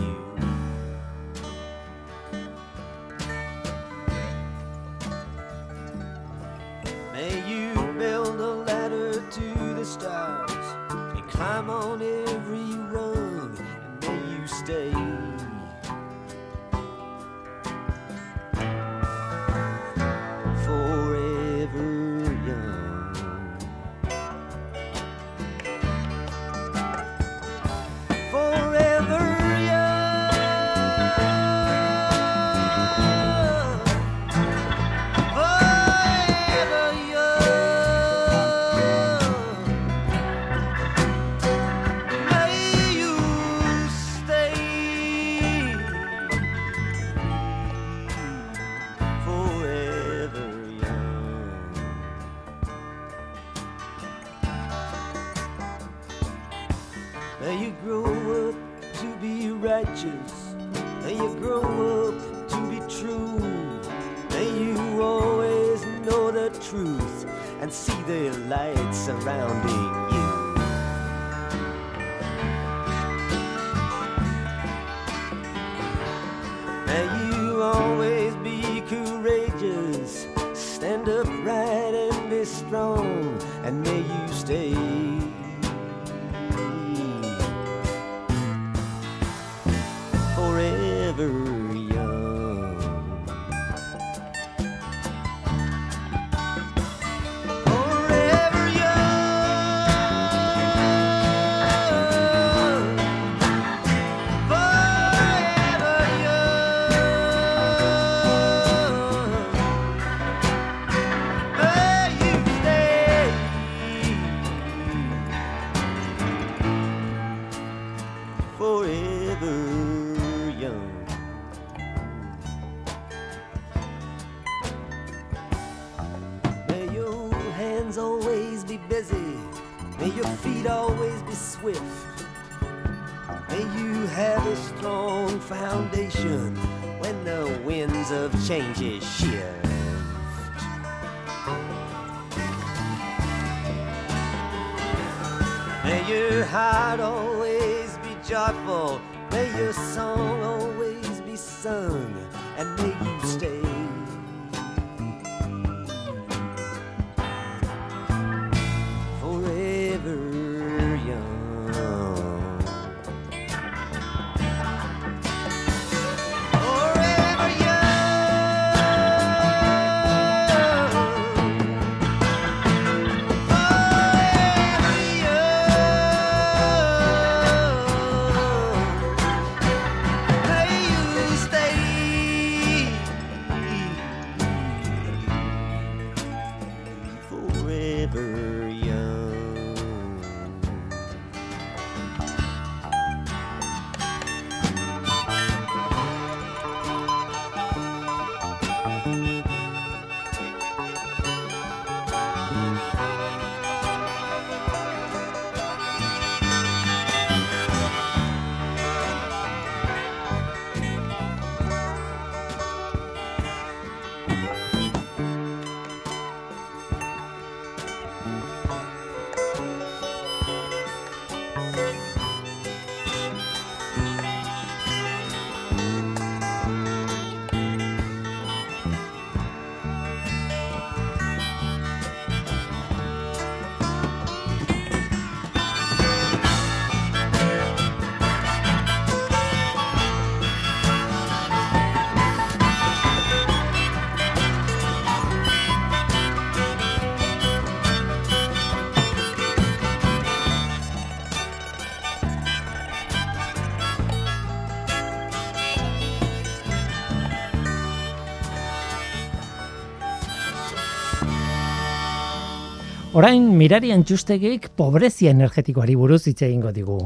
Orain mirari antxustegik pobrezia energetikoari buruz hitz egingo digu.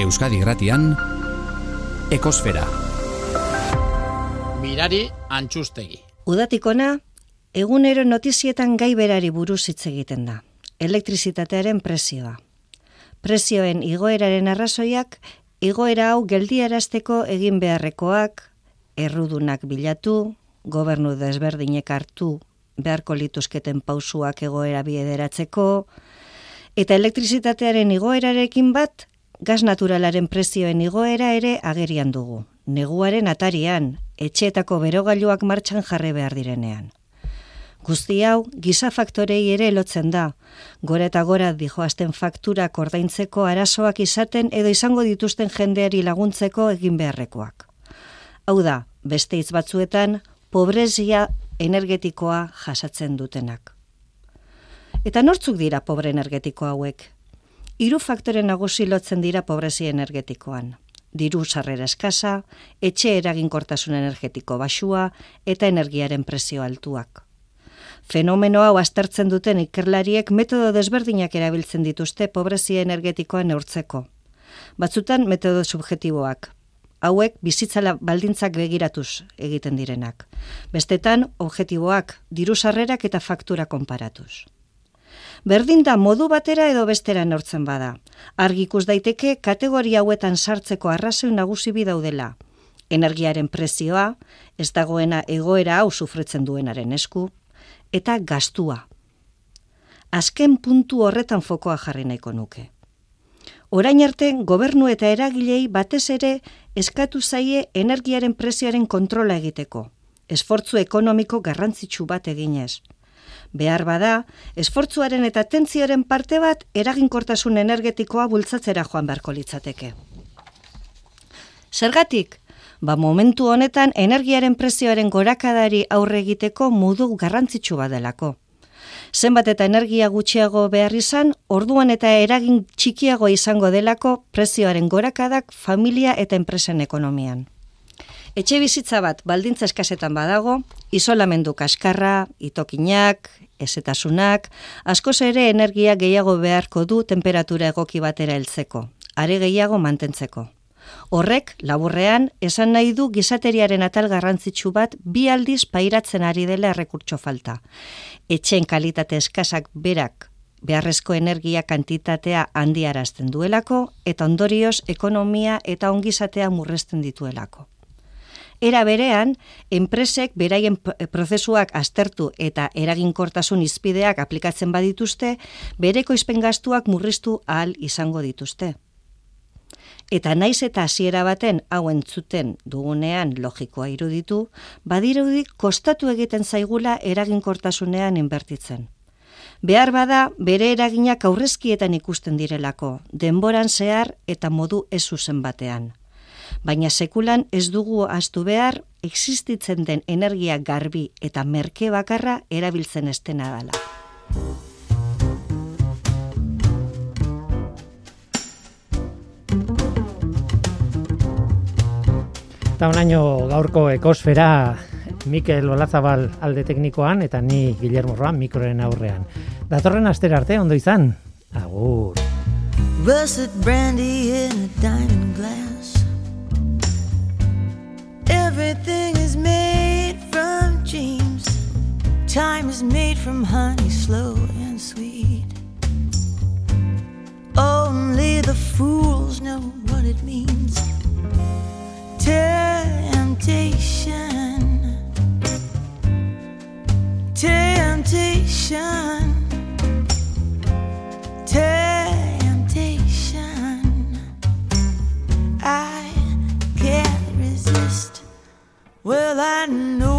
Euskadi Gratian Ekosfera. Mirari antxustegi. Udatikona, egunero notizietan gai berari buruz hitz egiten da. Elektrizitatearen prezioa. Prezioen igoeraren arrazoiak, igoera hau geldiarazteko egin beharrekoak, errudunak bilatu, gobernu desberdinek hartu beharko lituzketen pausuak egoera biederatzeko, eta elektrizitatearen igoerarekin bat, gas naturalaren prezioen igoera ere agerian dugu. Neguaren atarian, etxeetako berogailuak martxan jarri behar direnean. Guzti hau, giza faktorei ere lotzen da. Gora eta gora dijoazten fakturak ordaintzeko arazoak izaten edo izango dituzten jendeari laguntzeko egin beharrekoak. Hau da, beste hitz batzuetan, pobrezia energetikoa jasatzen dutenak. Eta nortzuk dira pobre energetiko hauek? Hiru faktore nagusi lotzen dira pobrezia energetikoan. Diru sarrera eskasa, etxe eraginkortasun energetiko basua eta energiaren prezio altuak. Fenomeno hau aztertzen duten ikerlariek metodo desberdinak erabiltzen dituzte pobrezia energetikoa neurtzeko. Batzutan metodo subjetiboak, hauek bizitzala baldintzak begiratuz egiten direnak. Bestetan, objektiboak, diru sarrerak eta faktura konparatuz. Berdin da modu batera edo bestera neurtzen bada. Argi ikus daiteke kategoria hauetan sartzeko arrazoi nagusi bi daudela. Energiaren prezioa, ez dagoena egoera hau sufritzen duenaren esku, eta gastua. Azken puntu horretan fokoa jarri nahiko nuke. Orain arte, gobernu eta eragilei batez ere eskatu zaie energiaren prezioaren kontrola egiteko, esfortzu ekonomiko garrantzitsu bat eginez. Behar bada, esfortzuaren eta tentzioaren parte bat eraginkortasun energetikoa bultzatzera joan beharko litzateke. Zergatik? Ba momentu honetan energiaren prezioaren gorakadari aurre egiteko modu garrantzitsu badelako. Zenbat eta energia gutxiago behar izan, orduan eta eragin txikiago izango delako prezioaren gorakadak familia eta enpresen ekonomian. Etxe bizitza bat baldintza eskasetan badago, isolamendu kaskarra, itokinak, ezetasunak, askoz ere energia gehiago beharko du temperatura egoki batera heltzeko. are gehiago mantentzeko. Horrek, laburrean, esan nahi du gizateriaren atal garrantzitsu bat bi aldiz pairatzen ari dela errekurtso falta. Etxen kalitate eskasak berak beharrezko energia kantitatea handiarazten duelako eta ondorioz ekonomia eta ongizatea murrezten dituelako. Era berean, enpresek beraien prozesuak aztertu eta eraginkortasun izpideak aplikatzen badituzte, bereko gastuak murriztu ahal izango dituzte. Eta naiz eta hasiera baten hau entzuten dugunean logikoa iruditu, badirudi kostatu egiten zaigula eraginkortasunean inbertitzen. Behar bada, bere eraginak aurrezkietan ikusten direlako, denboran zehar eta modu ez zuzen batean. Baina sekulan ez dugu astu behar, existitzen den energia garbi eta merke bakarra erabiltzen estena dela. Eta onaino gaurko ekosfera Mikel Olazabal alde teknikoan eta ni Guillermo Roan mikroen aurrean. Datorren astera arte ondo izan. Agur. Russet brandy in a diamond glass. Everything is made from dreams. Time is made from honey, slow and sweet. Only the fools know what it means. Temptation. Temptation. Temptation. I can't resist. Well, I know